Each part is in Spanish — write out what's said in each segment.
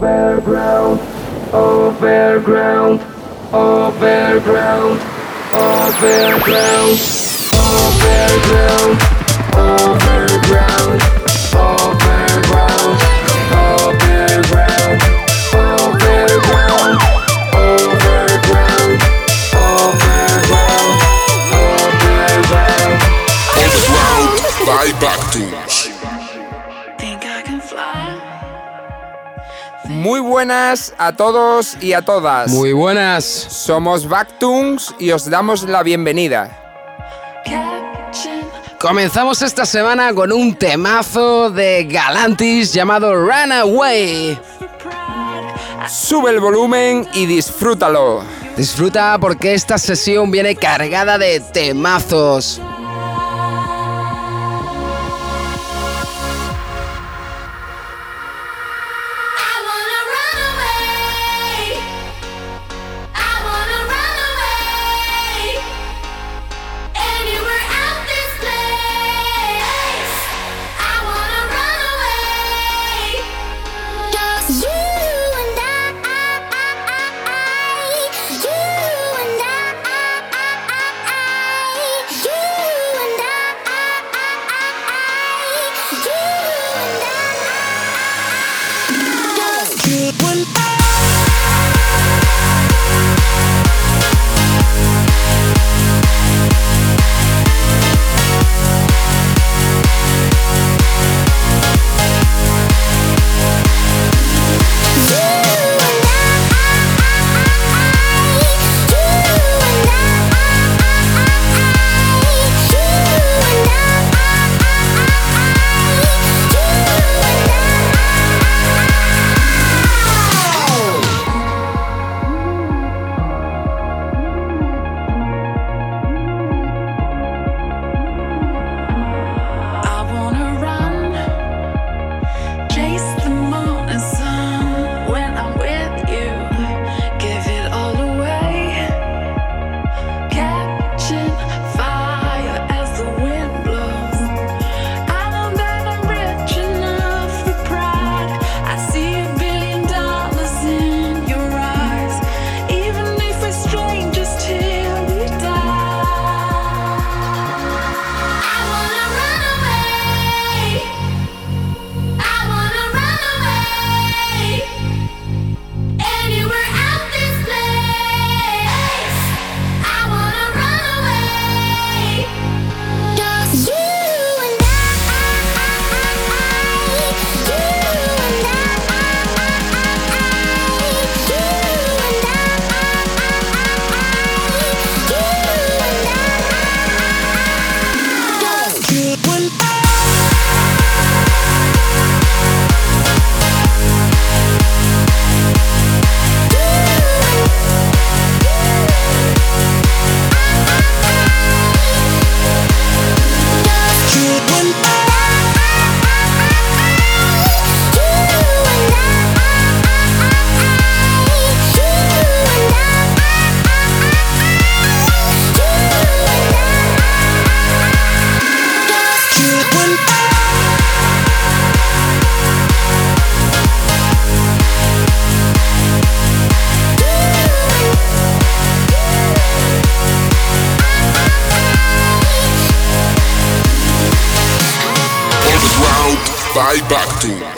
Overground, overground, overground, overground, overground, overground, overground, overground, overground, overground, overground, overground. Underground by Bactus. Muy buenas a todos y a todas. Muy buenas. Somos Bactungs y os damos la bienvenida. Comenzamos esta semana con un temazo de Galantis llamado Runaway. Sube el volumen y disfrútalo. Disfruta porque esta sesión viene cargada de temazos. Bye back to.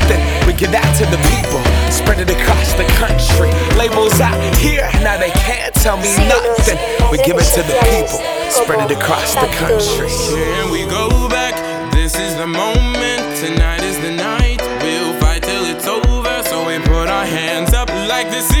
We give that to the people, spread it across the country. Labels out here, now they can't tell me nothing. We give it to the people, spread it across the country. Here we go back. This is the moment. Tonight is the night. We'll fight till it's over. So we put our hands up like the ceiling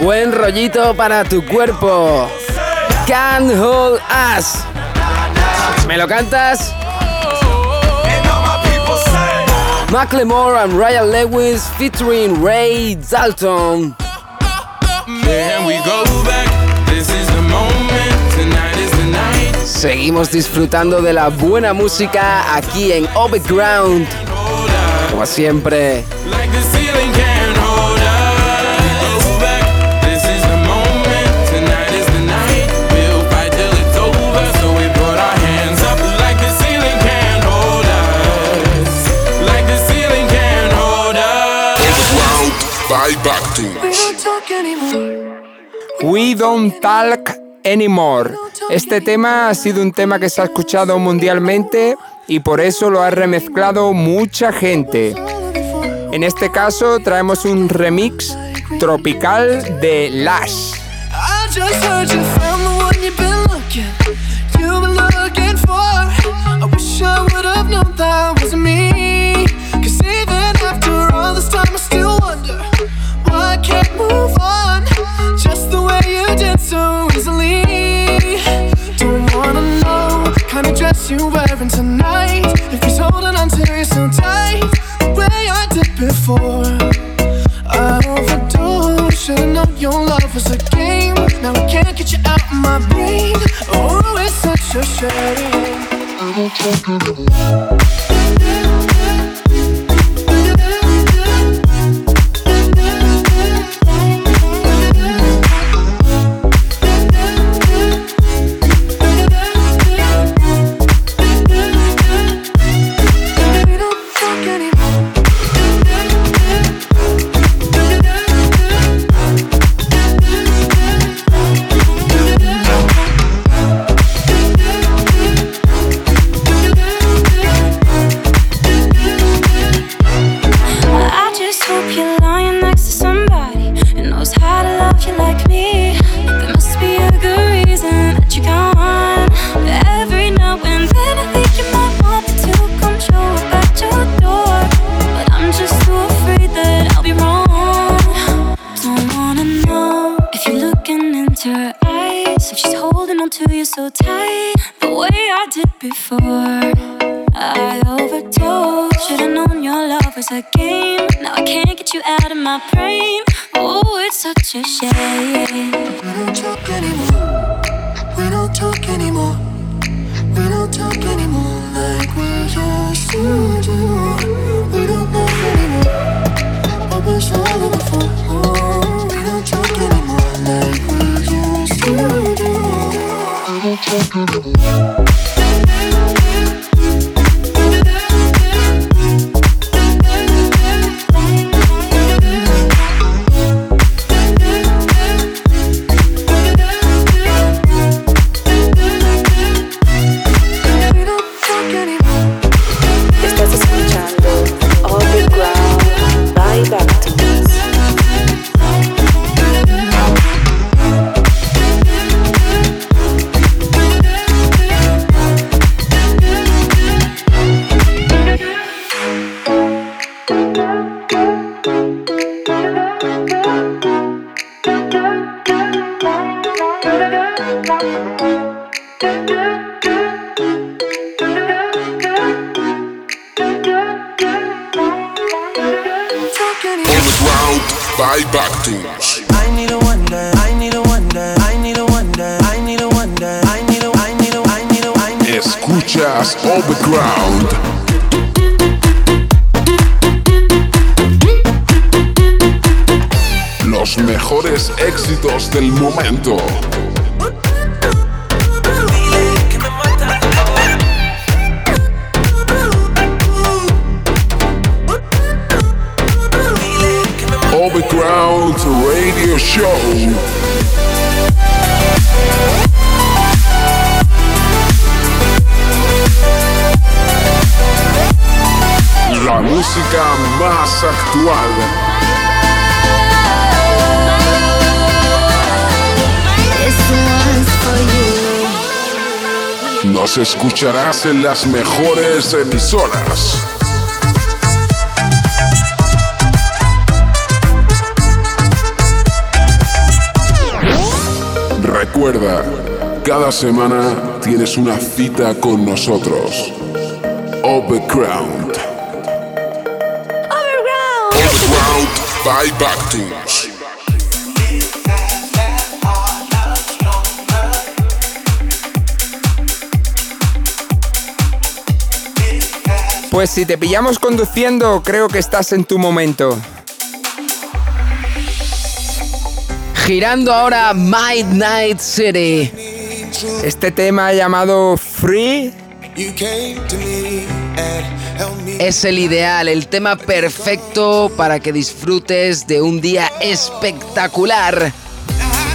Buen rollito para tu cuerpo. Can't hold us. ¿Me lo cantas? Macklemore and Ryan Lewis featuring Ray Dalton. Seguimos disfrutando de la buena música aquí en Overground. Como siempre, We Don't Talk Anymore. Este tema ha sido un tema que se ha escuchado mundialmente y por eso lo ha remezclado mucha gente. En este caso traemos un remix tropical de Lash. Can't move on. Just the way you did so easily. Don't wanna know kind of dress you're wearing tonight. If he's holding on to you so tight, the way I did before. I overdosed. Should've known your love was a game. Now I can't get you out of my brain. Oh, it's such a shame. We Talk anymore. Overground by Bactus. I need a wonder, I need a wonder, I need a wonder, I need a wonder, I need a, I need a, I need a, I need a. Escuchas Overground. Los mejores éxitos del momento. Show. La música más actual. Nos escucharás en las mejores emisoras. Recuerda, cada semana tienes una cita con nosotros. Overground. Overground by Bactus. Pues si te pillamos conduciendo, creo que estás en tu momento. Girando ahora Midnight City. Este tema llamado Free. Es el ideal, el tema perfecto para que disfrutes de un día espectacular.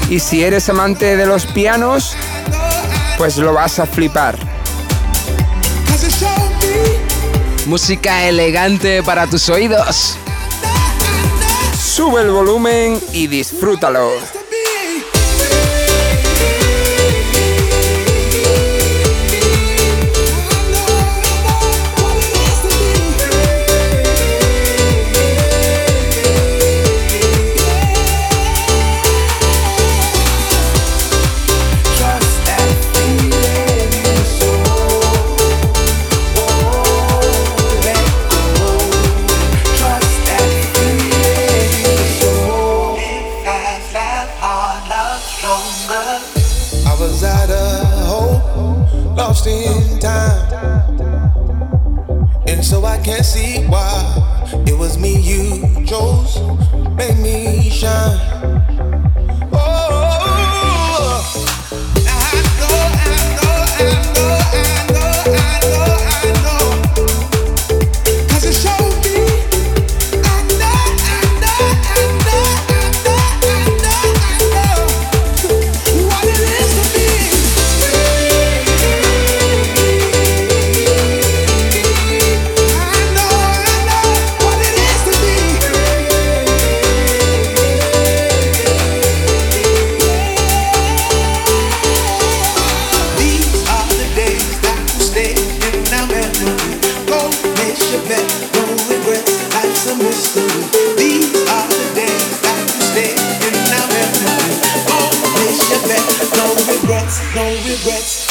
y si eres amante de los pianos, pues lo vas a flipar. Música elegante para tus oídos. Sube el volumen y disfrútalo. Yeah.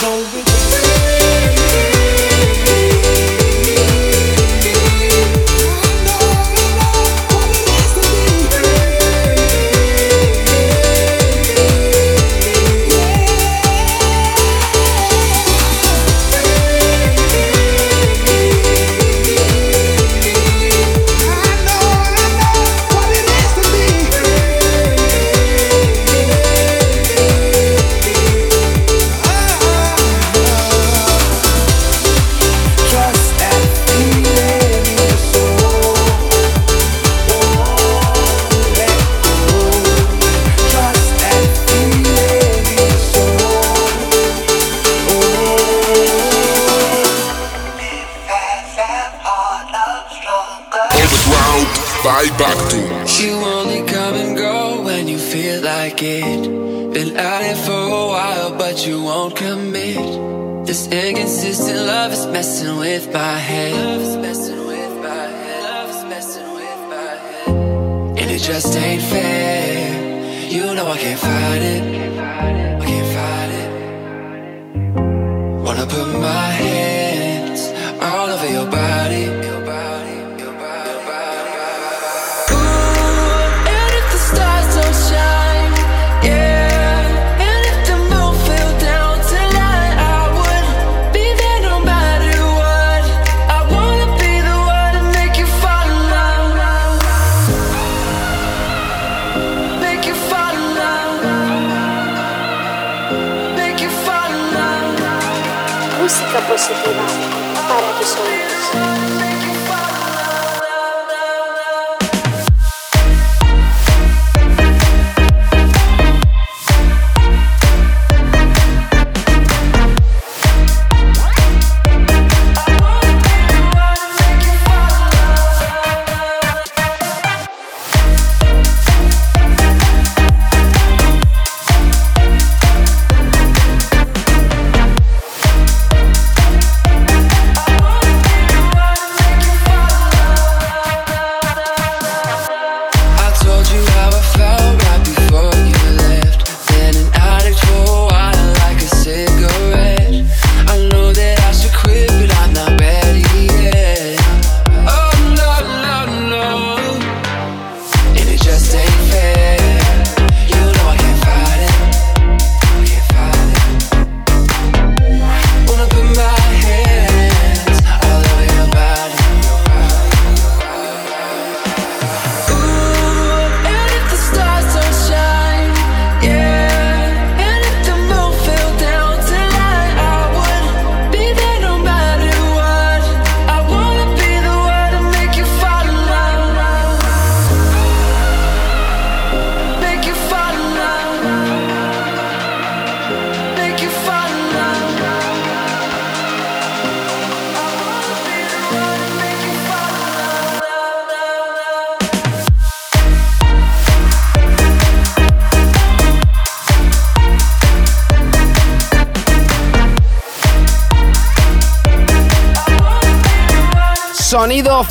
so we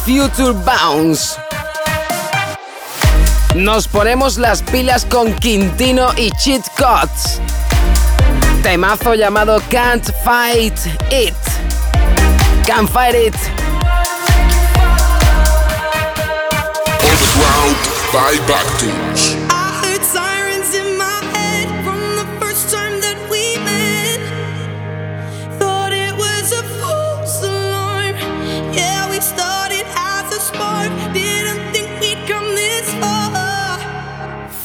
Future Bounce. Nos ponemos las pilas con Quintino y Cheat Cuts. Temazo llamado Can't Fight It. Can't Fight It. Round by Backtunes.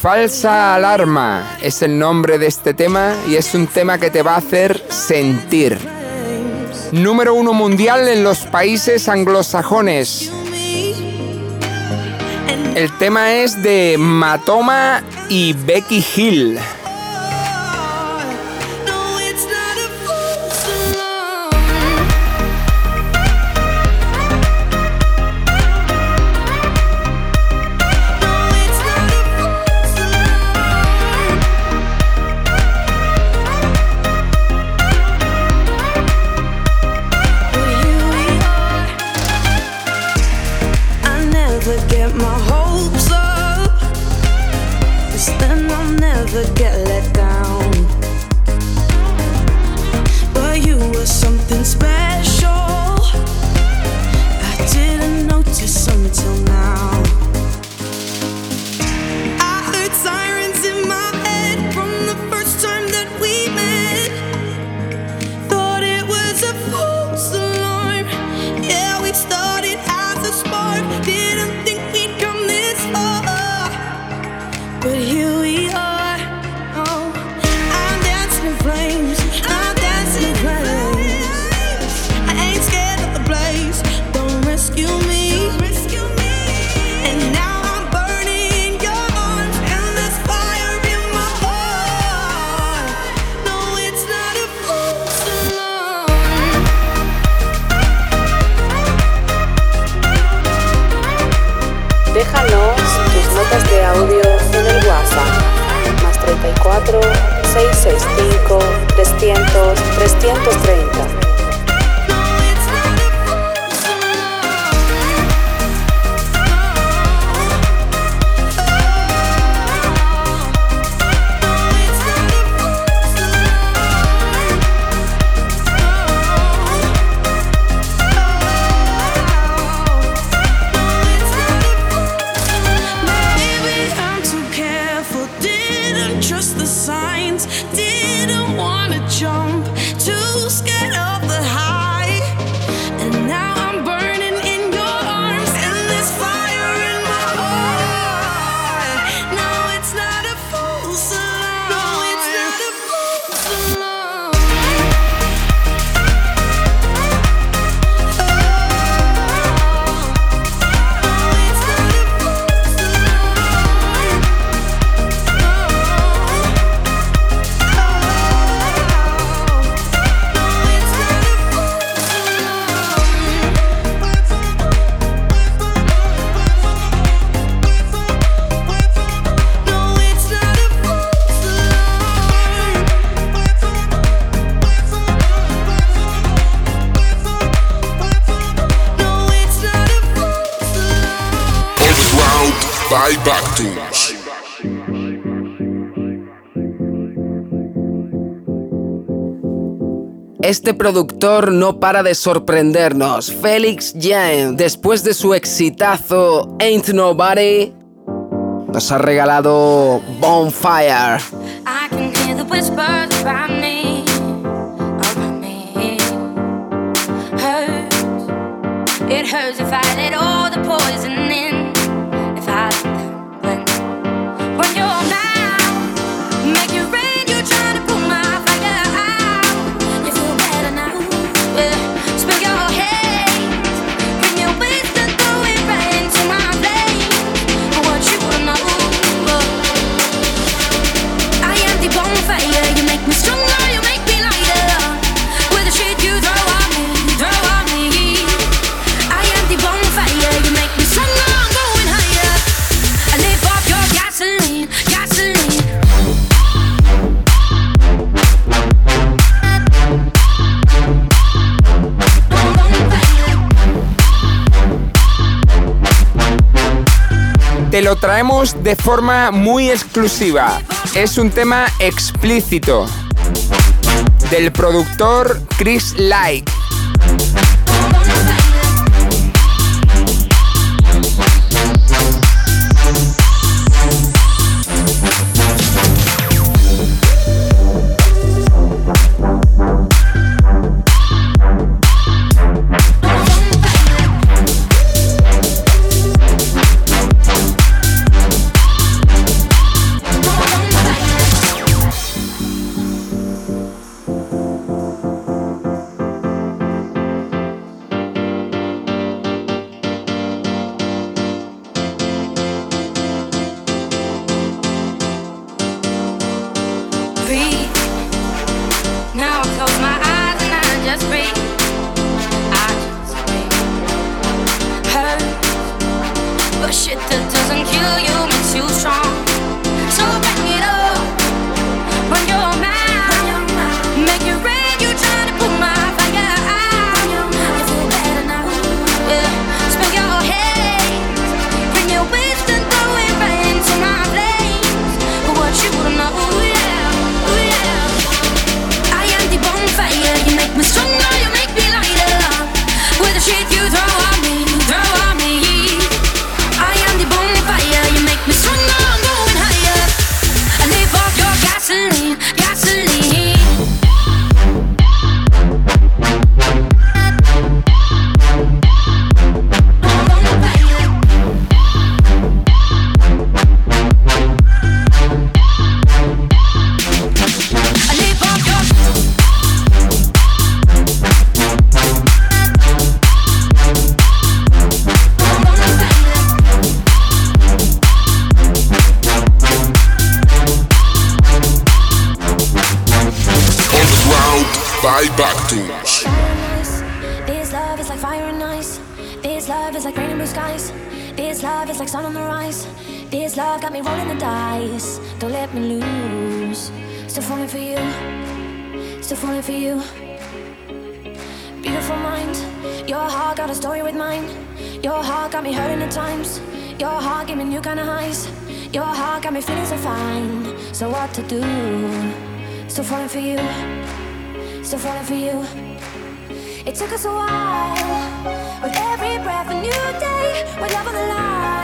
Falsa Alarma es el nombre de este tema y es un tema que te va a hacer sentir. Número uno mundial en los países anglosajones. El tema es de Matoma y Becky Hill. 664-665-300-330. Este productor no para de sorprendernos. Felix Jan, después de su exitazo Ain't Nobody, nos ha regalado Bonfire. lo traemos de forma muy exclusiva. Es un tema explícito del productor Chris Light. But shit that doesn't kill you makes you strong. Don't let me lose. Still falling for you. Still falling for you. Beautiful mind. Your heart got a story with mine. Your heart got me hurting at times. Your heart gave me new kind of highs. Your heart got me feeling so fine. So what to do? Still falling for you. Still falling for you. It took us a while. With every breath, a new day. With love on the line.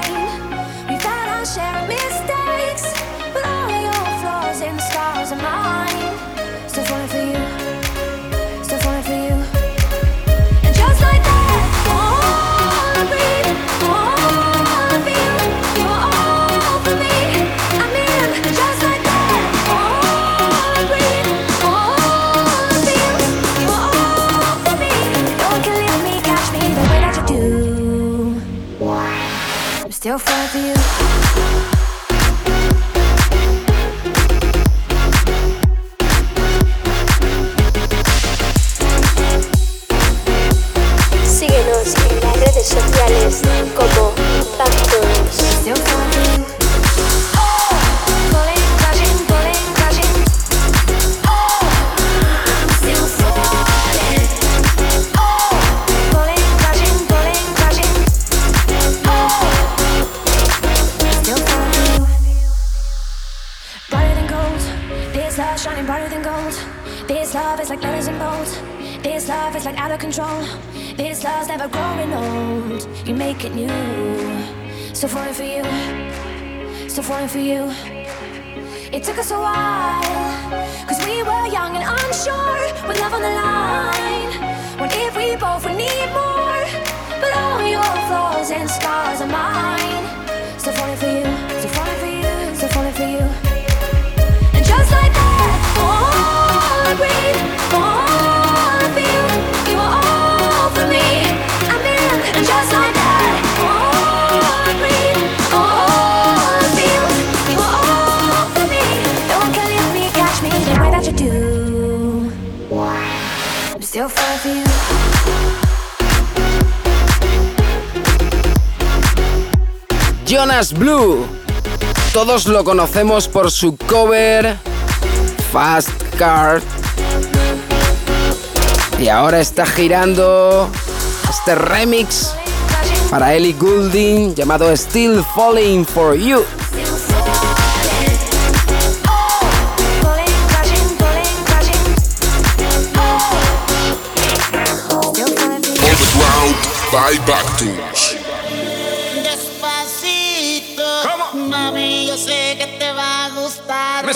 Jonas Blue. Todos lo conocemos por su cover Fast Car. Y ahora está girando este remix para Ellie Goulding llamado Still Falling for You. Buyback Tunes. Despacito, mami, yo sé que te va a gustar.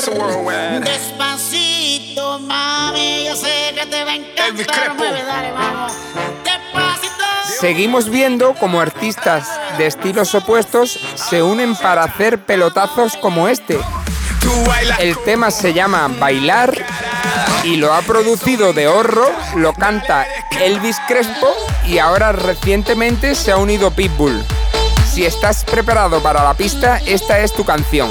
Despacito, mami, yo sé que te va a encantar. Bebé, dale, vamos. Despacito. Seguimos viendo como artistas de estilos opuestos se unen para hacer pelotazos como este. El tema se llama Bailar y lo ha producido de Horro, lo canta Elvis Crespo y ahora recientemente se ha unido Pitbull. Si estás preparado para la pista, esta es tu canción.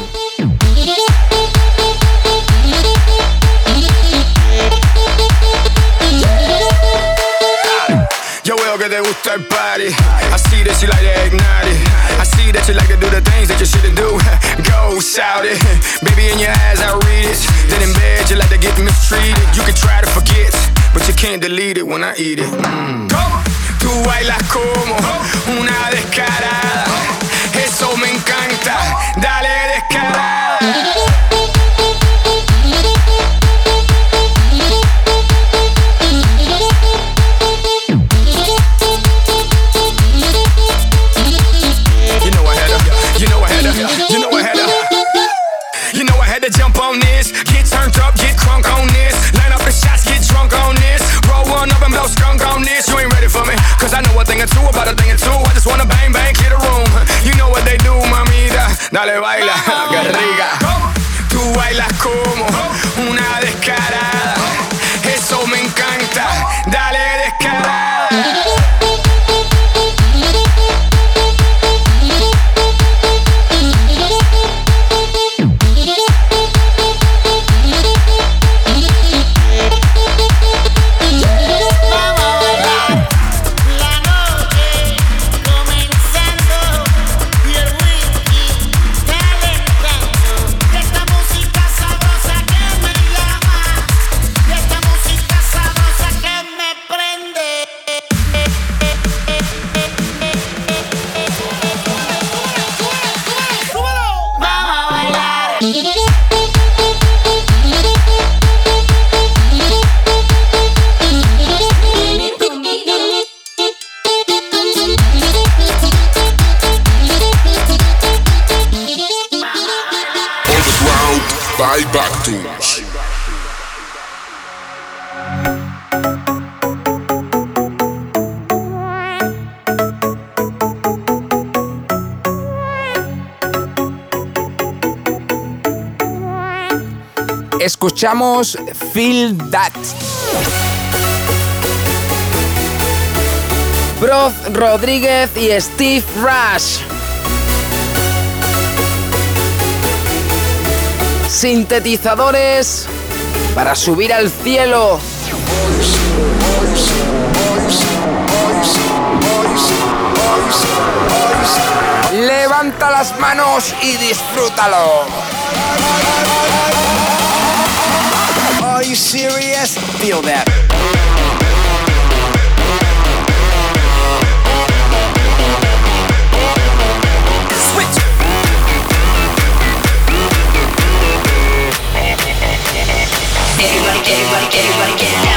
Yo veo que te gusta el party. I see that you like to ignite it. I see that you like to do the things that you shouldn't do. Go shout it. Baby, in your eyes, I read it. Then in bed, you like to get mistreated. You can try to forget, but you can't delete it when I eat it. Mm. Tú bailas como una descarada. Eso me encanta. Dale descarada. Thing or two about a thing or two. I just wanna bang bang, clear the room. You know what they do, mamita. Dale baila, que rica. Escuchamos Feel That. Broz Rodríguez y Steve Rush. Sintetizadores para subir al cielo. Levanta las manos y disfrútalo. Are you serious? Feel that. Switch. Everybody, everybody, everybody get down.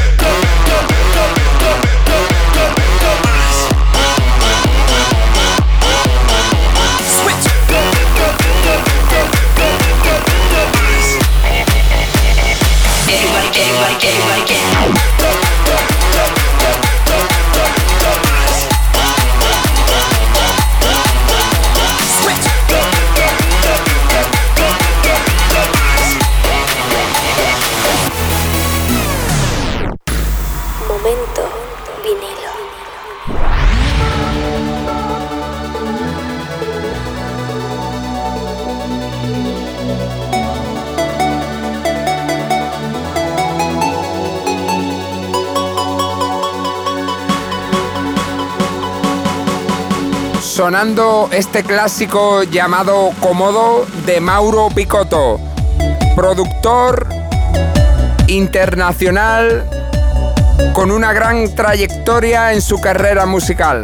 Este clásico llamado Comodo de Mauro Picotto, productor internacional con una gran trayectoria en su carrera musical.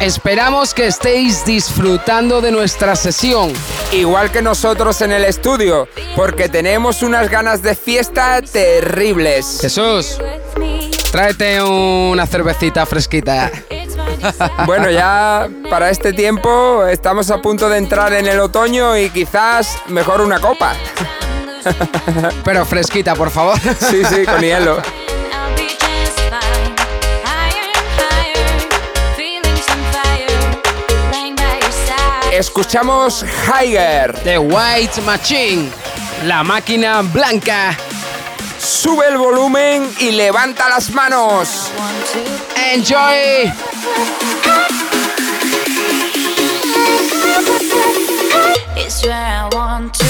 Esperamos que estéis disfrutando de nuestra sesión. Igual que nosotros en el estudio, porque tenemos unas ganas de fiesta terribles. Jesús, tráete una cervecita fresquita. Bueno, ya para este tiempo estamos a punto de entrar en el otoño y quizás mejor una copa. Pero fresquita, por favor. Sí, sí, con hielo. Escuchamos Higher. The White Machine. La máquina blanca. Sube el volumen y levanta las manos. Enjoy. It's where I want to.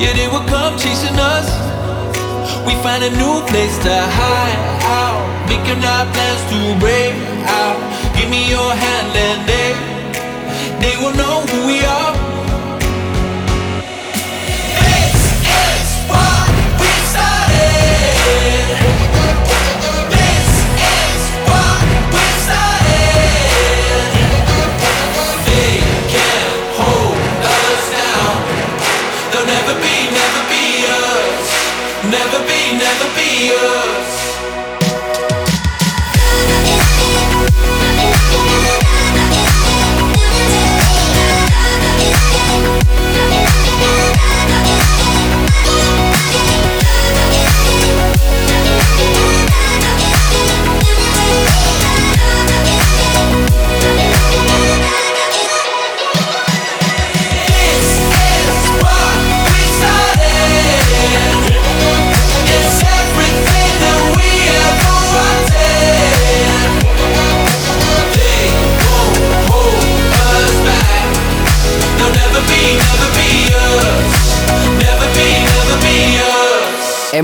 Yeah, they will come chasing us. We find a new place to hide out, making our plans to break out. Give me your hand and they, they will know who we are.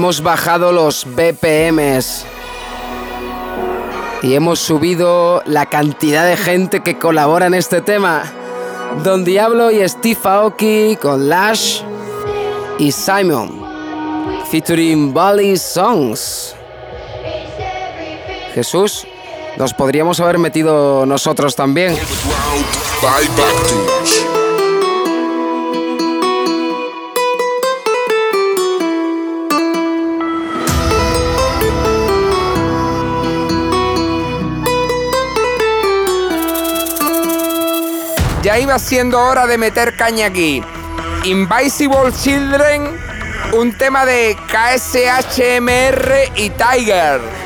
Hemos bajado los BPMs y hemos subido la cantidad de gente que colabora en este tema. Don Diablo y Steve Aoki con Lash y Simon, featuring Bali Songs. Jesús, nos podríamos haber metido nosotros también. Ya iba siendo hora de meter caña aquí. Invisible Children, un tema de KSHMR y Tiger.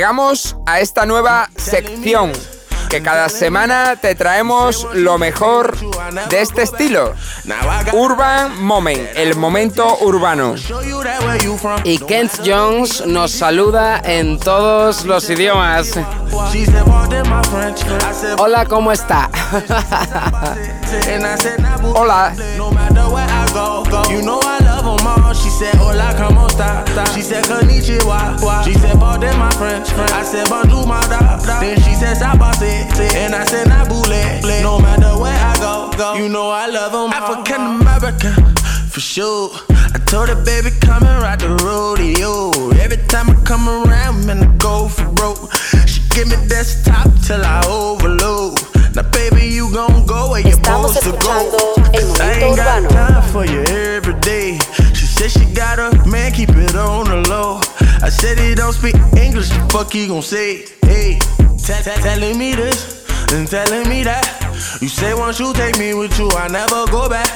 Llegamos a esta nueva sección que cada semana te traemos lo mejor de este estilo. Urban Moment, el momento urbano. Y Kent Jones nos saluda en todos los idiomas. Hola, ¿cómo está? Hola. Love them all. She said, Hola, como esta? She said, Konnichiwa. She said, Pardon my French. I said, Bonjour, my da. Then she said, Sabase. And I said, Nabule. No matter where I go, go. You know I love them African American, for sure. I told her, baby, come and ride the rodeo. Every time I come around, man, I go for broke. She give me desktop till I overload. Now, baby, you gon' go where you're supposed to go. Cause I ain't got time for you every day. She said she got a man, keep it on the low. I said he don't speak English, the fuck he gon' say? Hey, telling me this and telling me that. You say once you take me with you, I never go back.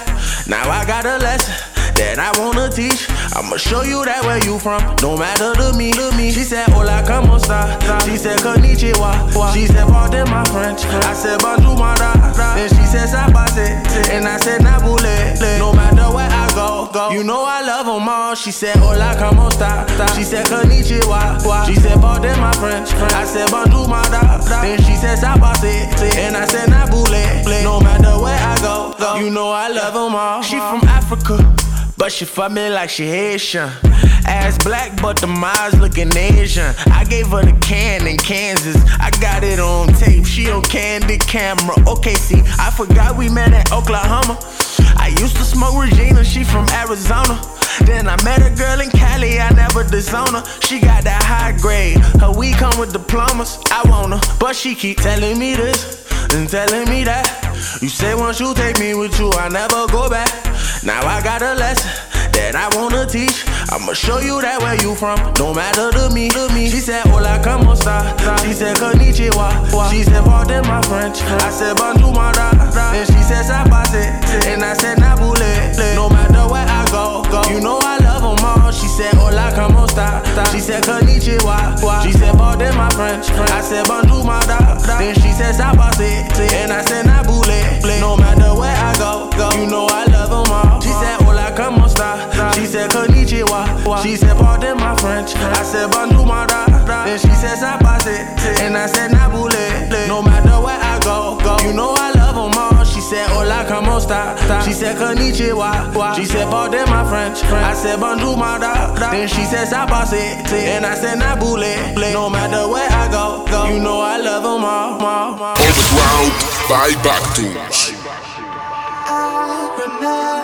Now I got a lesson that I wanna teach. I'ma show you that where you from, no matter to me, to me. She said, Hola, como esta? She said, Konnichiwa. She said, Pardon my French. I said, Bonjour, my da. Then she said, Sabase. And I said, Nabule. No matter where I go, go. You know I love them all. She said, Hola, como esta? She said, Konnichiwa. She said, Pardon my French. I said, Bonjour, my da. Then she said, Sabase. And I said, Nabule. No matter where I go, go. You know I love them all. She from Africa. But she fuck me like she Haitian. Ass black, but the eyes looking Asian. I gave her the can in Kansas. I got it on tape. She on candid camera. Okay, see, I forgot we met at Oklahoma. I used to smoke Regina, she from Arizona. Then I met a girl in Cali, I never disown her. She got that high grade, her weed come with diplomas. I want her, but she keep telling me this and telling me that. You say once you take me with you, I never go back. Now I got a lesson that I wanna teach. I'ma show you that where you from, don't matter to me. To me. She said, Hola, como esta? She said, Konnichiwa. She said, Pardon my French. I said, Bonjour, my da. And she said, Sabase. And I said, Nabule. No matter where I go, go. You know I love them all. She said, Hola, como esta? She said, Konnichiwa. She said, Pardon my French. I said, Bonjour, my da. Then she said, Sabase. And I said, Nabule. No matter where I go, go. You know I love them all. She said, Hola, como esta? She said, Konnichiwa. She said, Pardon my French. I said, Bonjour, my da. Then she said, Sabase. And I said, Nabule. No matter where I go, go. You know I love them all. She said, Hola, como esta? She said, Konnichiwa. She said, Pardon my French. I said, Bonjour, my da. Then she said, Sabase. And I said, Nabule. No matter where I go, go. You know I love them all. all, all. Underground by Bactus. I remember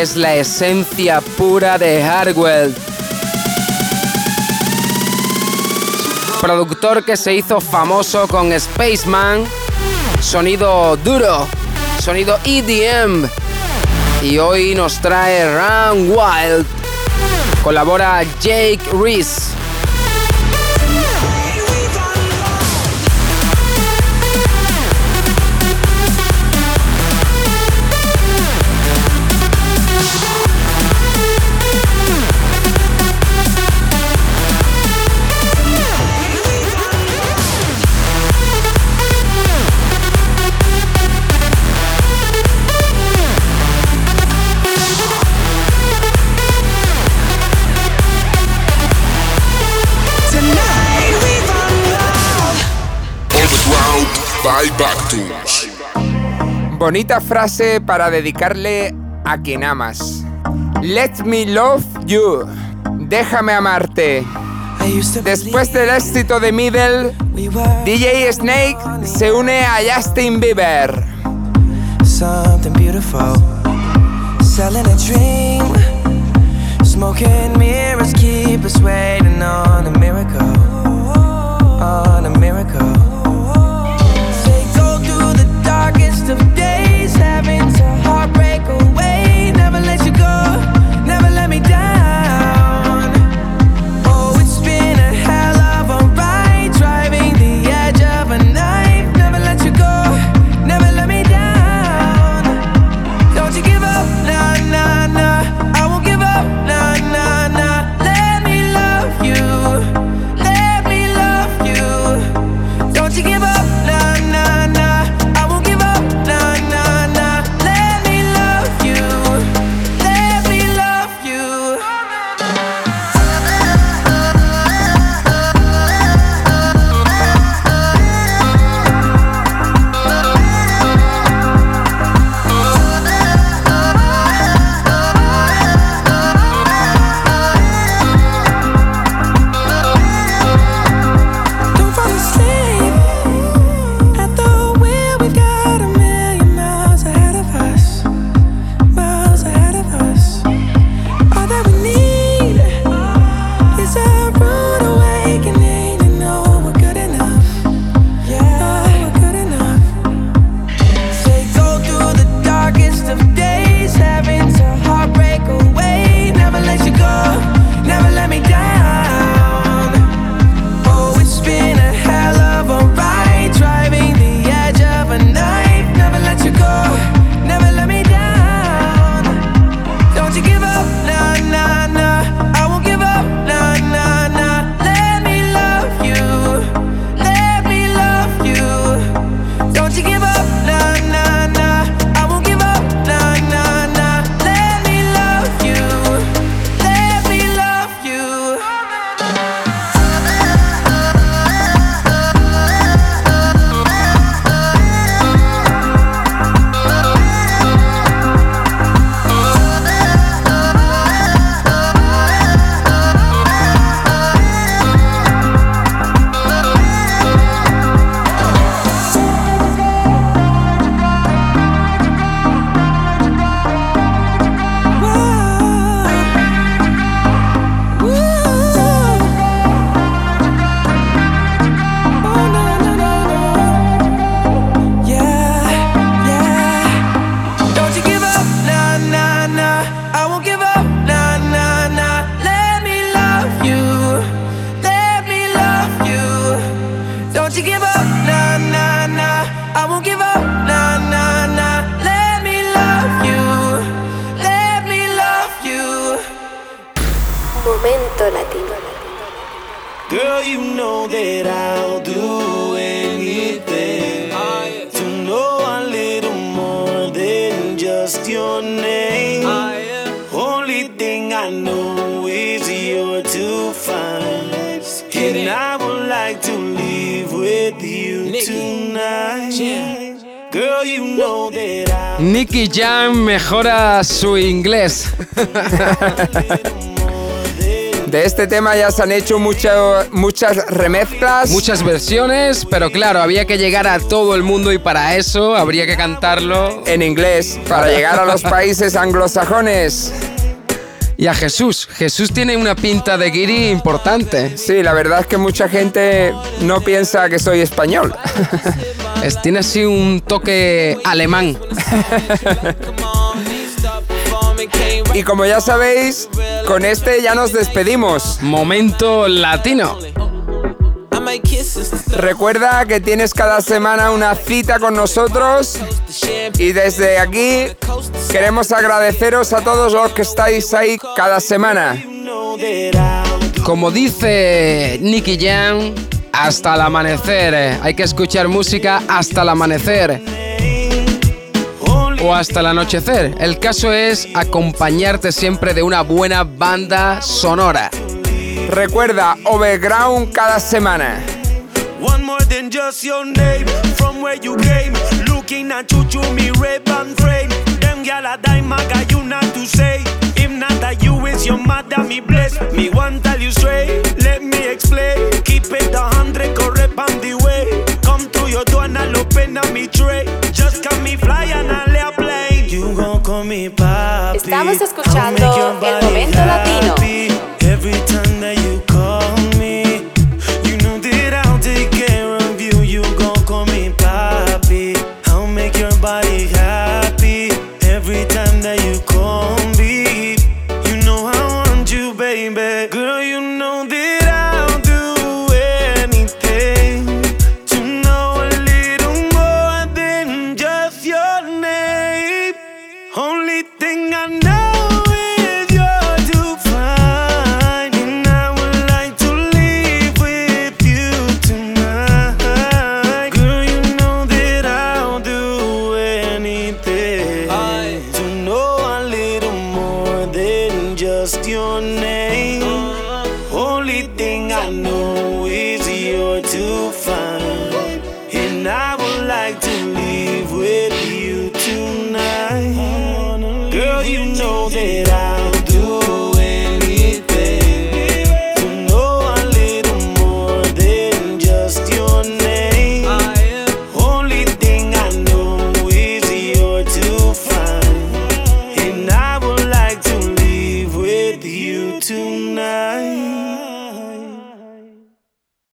es la esencia pura de Hardwell. Productor que se hizo famoso con Spaceman, sonido duro, sonido EDM. Y hoy nos trae Run Wild. Colabora Jake Reese. Bonita frase para dedicarle a quien amas. Let me love you. Déjame amarte. Después del éxito de Middle, DJ Snake se une a Justin Bieber. Something beautiful. Selling a dream. Smoking mirrors keep us waiting on a miracle. mejora su inglés. De este tema ya se han hecho mucho, muchas remezclas. Muchas versiones, pero claro, había que llegar a todo el mundo y para eso habría que cantarlo en inglés, para llegar a los países anglosajones. Y a Jesús. Jesús tiene una pinta de guiri importante. Sí, la verdad es que mucha gente no piensa que soy español. Es, tiene así un toque alemán. Y como ya sabéis, con este ya nos despedimos. Momento latino. Recuerda que tienes cada semana una cita con nosotros y desde aquí queremos agradeceros a todos los que estáis ahí cada semana. Como dice Nicky Jam, hasta el amanecer. Eh, hay que escuchar música hasta el amanecer o hasta el anochecer. El caso es acompañarte siempre de una buena banda sonora. Recuerda Overground cada semana. One more than just your name from where you came. Looking at you to me red and frame. Them a dime, I got you not to say. If not that you is your mother, me bless. Me one tell you straight, let me explain. Keep it a hundred, correct on the way. Come to your door and I'll open up me tray. Estamos escuchando El Momento Latino.